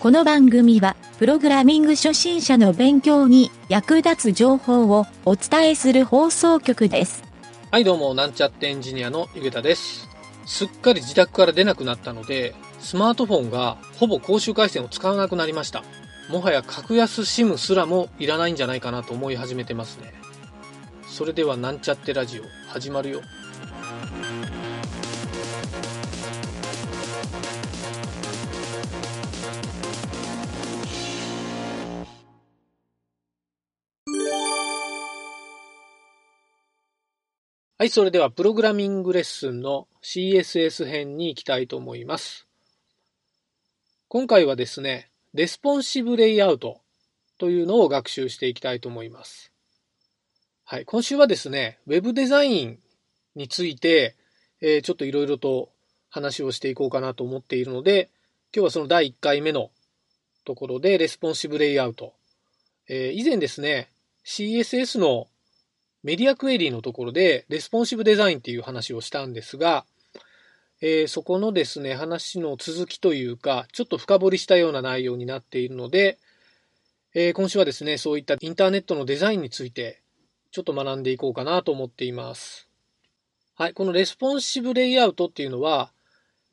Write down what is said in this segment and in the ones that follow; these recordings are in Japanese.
この番組は、プログラミング初心者の勉強に役立つ情報をお伝えする放送局です。はいどうも、なんちゃってエンジニアのゆげたです。すっかり自宅から出なくなったので、スマートフォンがほぼ公衆回線を使わなくなりました。もはや格安 SIM すらもいらないんじゃないかなと思い始めてますね。それではなんちゃってラジオ始まるよ。はい、それではプログラミングレッスンの CSS 編に行きたいと思います。今回はですね、レスポンシブレイアウトというのを学習していきたいと思います。はい、今週はですね、ウェブデザインについて、えーちょっといろいろと話をしていこうかなと思っているので、今日はその第1回目のところでレスポンシブレイアウト。えー以前ですね、CSS のメディアクエリーのところで、レスポンシブデザインっていう話をしたんですが、えーそこのですね、話の続きというか、ちょっと深掘りしたような内容になっているので、えー今週はですね、そういったインターネットのデザインについて、ちょっと学んでいこうかなと思っています。はい、このレスポンシブレイアウトっていうのは、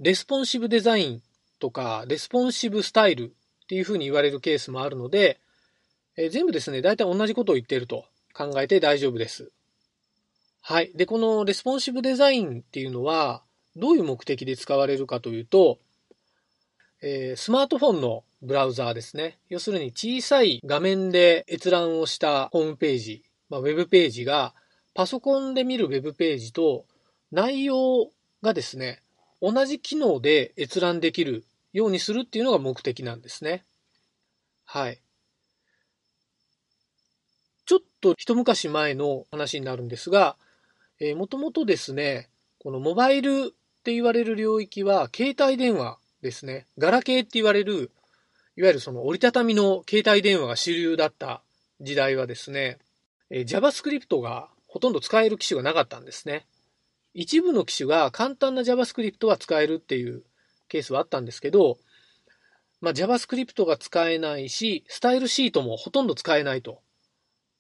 レスポンシブデザインとか、レスポンシブスタイルっていうふうに言われるケースもあるので、えー全部ですね、大体同じことを言っていると考えて大丈夫です。はい。で、このレスポンシブデザインっていうのは、どういう目的で使われるかというと、えースマートフォンのブラウザーですね。要するに小さい画面で閲覧をしたホームページ、まあ、ウェブページが、パソコンで見るウェブページと内容がですね、同じ機能で閲覧できるようにするっていうのが目的なんですね。はい。と一昔前の話になるんですが、えー、もともとですね、このモバイルって言われる領域は携帯電話ですね。ガラケーって言われる、いわゆるその折りたたみの携帯電話が主流だった時代はですね、えー JavaScript がほとんど使える機種がなかったんですね。一部の機種が簡単な JavaScript は使えるっていうケースはあったんですけど、まあ、JavaScript が使えないし、スタイルシートもほとんど使えないと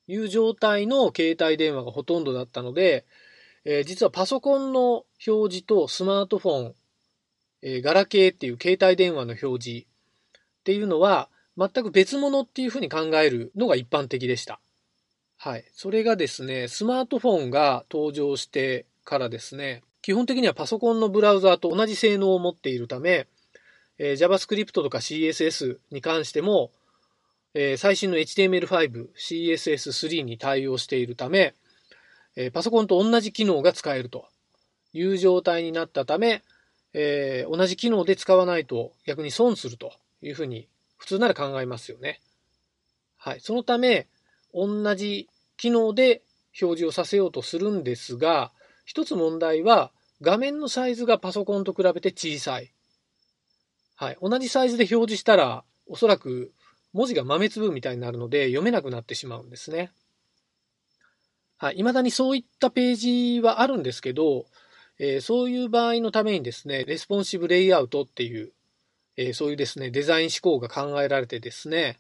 いう状態の携帯電話がほとんどだったので、えー実はパソコンの表示とスマートフォン、えーガラケーっていう携帯電話の表示っていうのは全く別物っていうふうに考えるのが一般的でした。はい。それがですね、スマートフォンが登場してからですね、基本的にはパソコンのブラウザーと同じ性能を持っているため、えー JavaScript とか CSS に関しても、えー最新の HTML5、CSS3 に対応しているため、えーパソコンと同じ機能が使えるという状態になったため、えー同じ機能で使わないと逆に損するというふうに普通なら考えますよね。はい。そのため、同じ機能で表示をさせようとするんですが、一つ問題は画面のサイズがパソコンと比べて小さい。はい。同じサイズで表示したら、おそらく文字が豆粒みたいになるので読めなくなってしまうんですね。はい。未だにそういったページはあるんですけど、えーそういう場合のためにですね、レスポンシブレイアウトっていう、えーそういうですね、デザイン志向が考えられてですね、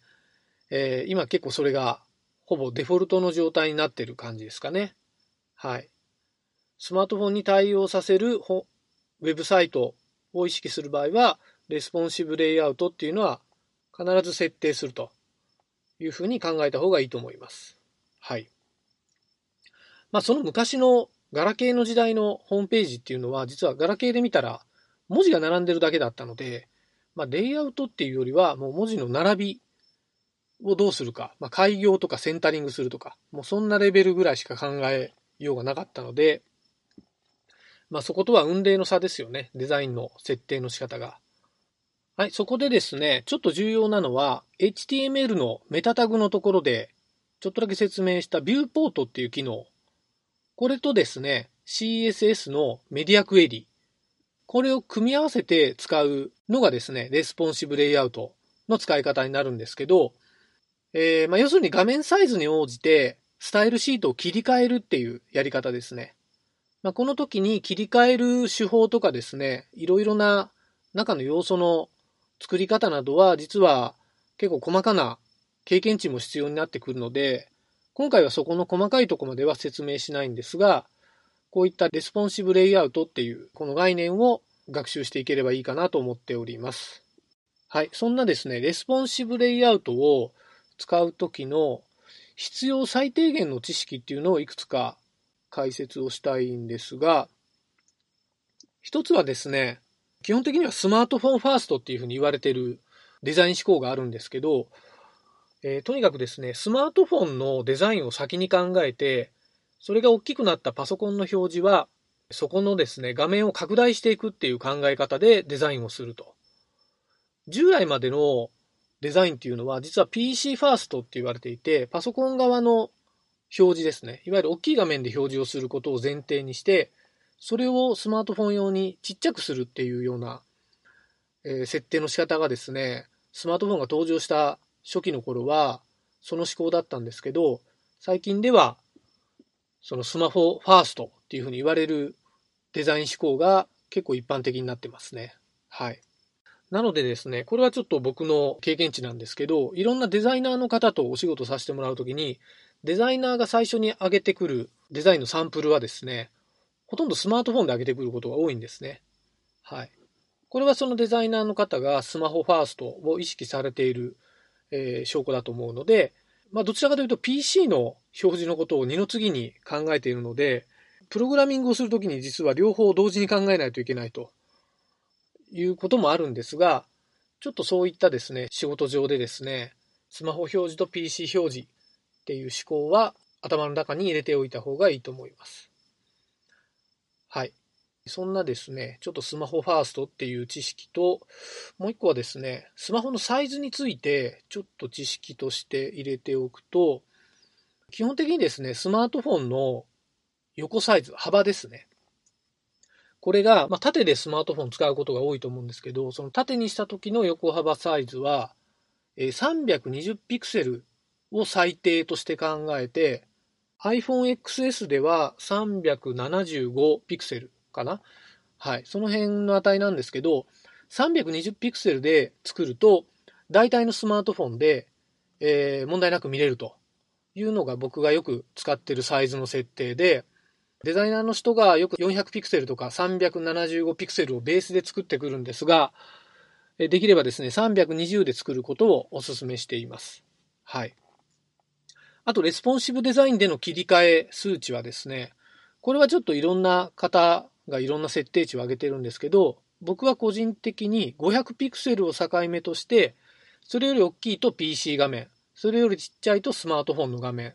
えー今結構それがほぼデフォルトの状態になってる感じですかね。はい。スマートフォンに対応させるウェブサイトを意識する場合は、レスポンシブレイアウトっていうのは必ず設定するというふうに考えた方がいいと思います。はい。まあその昔のガラケーの時代のホームページっていうのは実はガラケーで見たら文字が並んでるだけだったので、まあレイアウトっていうよりはもう文字の並びをどうするか、まあ開業とかセンタリングするとか、もうそんなレベルぐらいしか考えようがなかったので、まあそことは雲泥の差ですよね。デザインの設定の仕方が。はい、そこでですね、ちょっと重要なのは、HTML のメタタグのところで、ちょっとだけ説明したビューポートっていう機能。これとですね、CSS のメディアクエリ。これを組み合わせて使うのがですね、レスポンシブレイアウトの使い方になるんですけど、えーまあ、要するに画面サイズに応じてスタイルシートを切り替えるっていうやり方ですね。まあ、この時に切り替える手法とかですね、いろいろな中の要素の作り方などは実は結構細かな経験値も必要になってくるので、今回はそこの細かいところまでは説明しないんですが、こういったレスポンシブレイアウトっていうこの概念を学習していければいいかなと思っております。はい。そんなですね、レスポンシブレイアウトを使うときの必要最低限の知識っていうのをいくつか解説をしたいんですが、一つはですね、基本的にはスマートフォンファーストっていうふうに言われてるデザイン思考があるんですけど、えー、とにかくですね、スマートフォンのデザインを先に考えて、それが大きくなったパソコンの表示は、そこのですね、画面を拡大していくっていう考え方でデザインをすると。従来までのデザインっていうのは、実は PC ファーストって言われていて、パソコン側の表示ですね。いわゆる大きい画面で表示をすることを前提にして、それをスマートフォン用にちっちゃくするっていうような、えー、設定の仕方がですね、スマートフォンが登場した初期の頃は、その思考だったんですけど、最近では、そのスマホファーストっていうふうに言われるデザイン思考が結構一般的になってますね。はい。なのでですね、これはちょっと僕の経験値なんですけど、いろんなデザイナーの方とお仕事させてもらうときに、デザイナーが最初に上げてくるデザインのサンプルはですね、ほとんどスマートフォンで上げてくることが多いんですね。はい。これはそのデザイナーの方がスマホファーストを意識されている、えー、証拠だと思うので、まあ、どちらかというと PC の表示のことを二の次に考えているので、プログラミングをするときに実は両方同時に考えないといけないということもあるんですが、ちょっとそういったですね、仕事上でですね、スマホ表示と PC 表示っていう思考は頭の中に入れておいた方がいいと思います。はい。そんなですね、ちょっとスマホファーストっていう知識と、もう一個はですね、スマホのサイズについてちょっと知識として入れておくと、基本的にですね、スマートフォンの横サイズ、幅ですね。これが、まあ、縦でスマートフォン使うことが多いと思うんですけど、その縦にした時の横幅サイズは、320ピクセルを最低として考えて、iPhone XS では375ピクセルかなはい。その辺の値なんですけど、320ピクセルで作ると、大体のスマートフォンで、えー、問題なく見れるというのが僕がよく使ってるサイズの設定で、デザイナーの人がよく400ピクセルとか375ピクセルをベースで作ってくるんですが、できればですね、320で作ることをお勧めしています。はい。あと、レスポンシブデザインでの切り替え数値はですね、これはちょっといろんな方がいろんな設定値を上げてるんですけど、僕は個人的に500ピクセルを境目として、それより大きいと PC 画面、それよりちっちゃいとスマートフォンの画面っ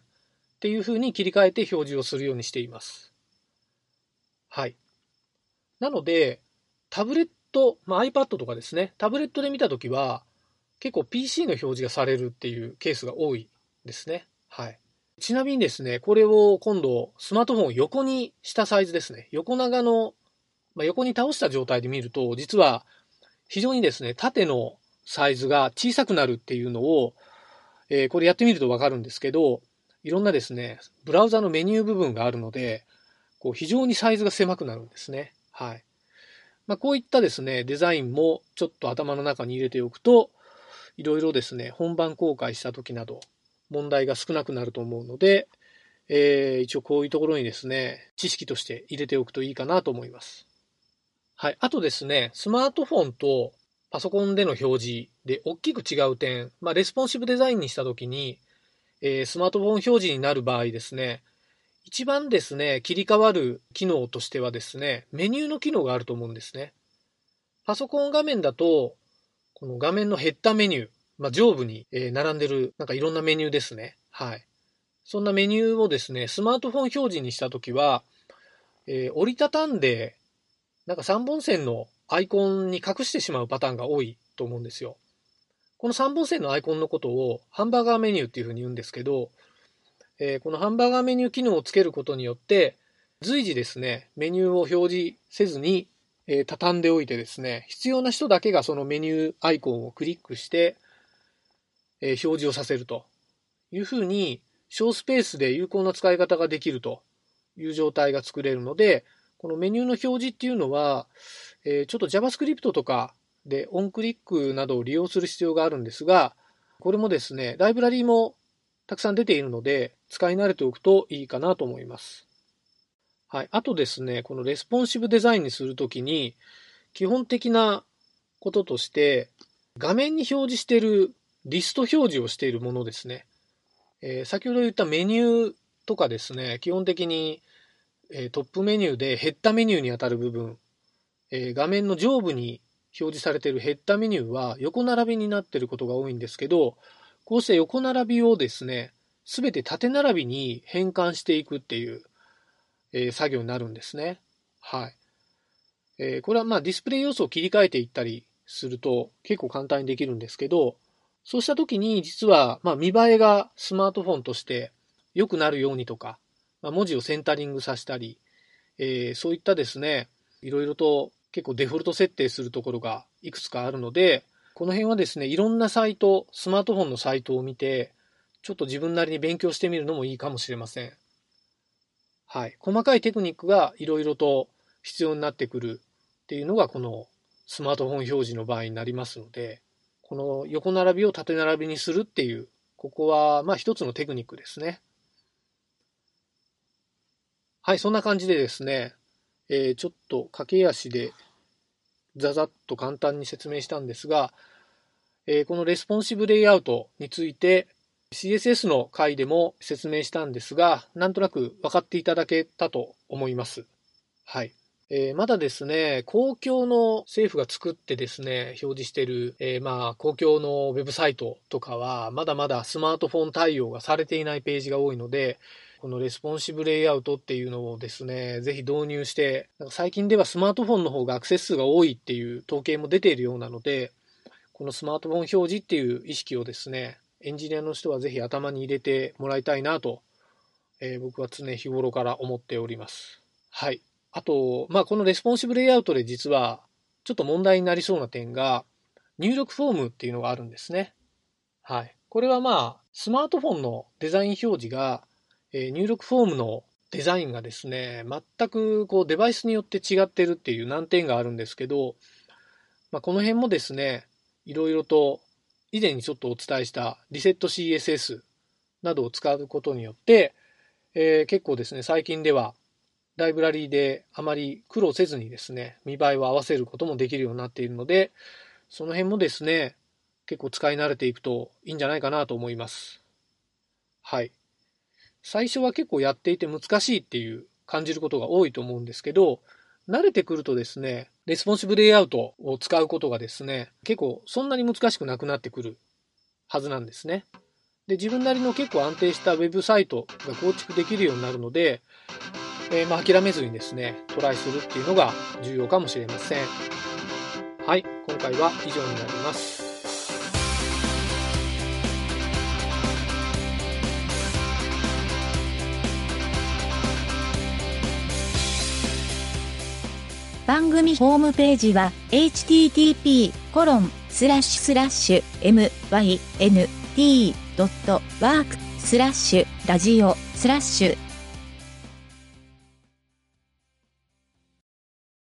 ていう風に切り替えて表示をするようにしています。はい。なので、タブレット、まあ、iPad とかですね、タブレットで見たときは、結構 PC の表示がされるっていうケースが多いですね。はい。ちなみにですね、これを今度、スマートフォンを横にしたサイズですね。横長の、まあ、横に倒した状態で見ると、実は非常にですね、縦のサイズが小さくなるっていうのを、えー、これやってみるとわかるんですけど、いろんなですね、ブラウザのメニュー部分があるので、こう非常にサイズが狭くなるんですね。はい。まあ、こういったですね、デザインもちょっと頭の中に入れておくと、いろいろですね、本番公開した時など、問題が少なくなると思うので、えー、一応こういうところにですね、知識として入れておくといいかなと思います。はい。あとですね、スマートフォンとパソコンでの表示で大きく違う点、まあ、レスポンシブデザインにしたときに、えー、スマートフォン表示になる場合ですね、一番ですね、切り替わる機能としてはですね、メニューの機能があると思うんですね。パソコン画面だと、この画面のヘッダメニュー、まあ、上部に並んでる、なんかいろんなメニューですね。はい。そんなメニューをですね、スマートフォン表示にしたときは、えー、折りたたんで、なんか3本線のアイコンに隠してしまうパターンが多いと思うんですよ。この3本線のアイコンのことをハンバーガーメニューっていうふうに言うんですけど、えー、このハンバーガーメニュー機能をつけることによって、随時ですね、メニューを表示せずに、えー、畳んでおいてですね、必要な人だけがそのメニューアイコンをクリックして、え、表示をさせるというふうに、小スペースで有効な使い方ができるという状態が作れるので、このメニューの表示っていうのは、え、ちょっと JavaScript とかで、 onclick などを利用する必要があるんですが、これもですね、ライブラリーもたくさん出ているので、使い慣れておくといいかなと思います。はい。あとですね、このレスポンシブデザインにするときに、基本的なこととして、画面に表示しているリスト表示をしているものですね。えー、先ほど言ったメニューとかですね、基本的に、えー、トップメニューでヘッダメニューにあたる部分、えー、画面の上部に表示されているヘッダメニューは横並びになっていることが多いんですけど、こうして横並びをですね、すべて縦並びに変換していくっていう、え、作業になるんですね。はい。え、これはまあディスプレイ要素を切り替えていったりすると結構簡単にできるんですけど、そうした時に実はまあ見栄えがスマートフォンとして良くなるようにとか、まあ、文字をセンタリングさせたり、えー、そういったですね、いろいろと結構デフォルト設定するところがいくつかあるので、この辺はですね、いろんなサイト、スマートフォンのサイトを見て、ちょっと自分なりに勉強してみるのもいいかもしれません。はい。細かいテクニックがいろいろと必要になってくるっていうのがこのスマートフォン表示の場合になりますので、この横並びを縦並びにするっていう、ここはまあ一つのテクニックですね。はい、そんな感じでですね、えー、ちょっと駆け足でざざっと簡単に説明したんですが、えー、このレスポンシブレイアウトについて CSS の回でも説明したんですが、なんとなく分かっていただけたと思います。はい。えー、まだですね、公共の政府が作ってですね、表示している、えー、まあ、公共のウェブサイトとかは、まだまだスマートフォン対応がされていないページが多いので、このレスポンシブレイアウトっていうのをですね、ぜひ導入して、なんか最近ではスマートフォンの方がアクセス数が多いっていう統計も出ているようなので、このスマートフォン表示っていう意識をですね、エンジニアの人はぜひ頭に入れてもらいたいなと、えー、僕は常日頃から思っております。はい。あと、まあ、このレスポンシブレイアウトで実は、ちょっと問題になりそうな点が、入力フォームっていうのがあるんですね。はい。これはまあ、スマートフォンのデザイン表示が、えー、入力フォームのデザインがですね、全くこうデバイスによって違ってるっていう難点があるんですけど、まあ、この辺もですね、いろいろと以前にちょっとお伝えしたリセット CSS などを使うことによって、えー、結構ですね、最近ではライブラリーであまり苦労せずにですね、見栄えを合わせることもできるようになっているので、その辺もですね、結構使い慣れていくといいんじゃないかなと思います。はい。最初は結構やっていて難しいっていう感じることが多いと思うんですけど、慣れてくるとですね、レスポンシブレイアウトを使うことがですね、結構そんなに難しくなくなってくるはずなんですね。で、自分なりの結構安定したウェブサイトが構築できるようになるので、えー、まあ、諦めずにですね、トライするっていうのが重要かもしれません。はい、今回は以上になります。番組ホームページは http コロンスラッシュスラッシュ mynt.work スラッシュラジオスラッシュ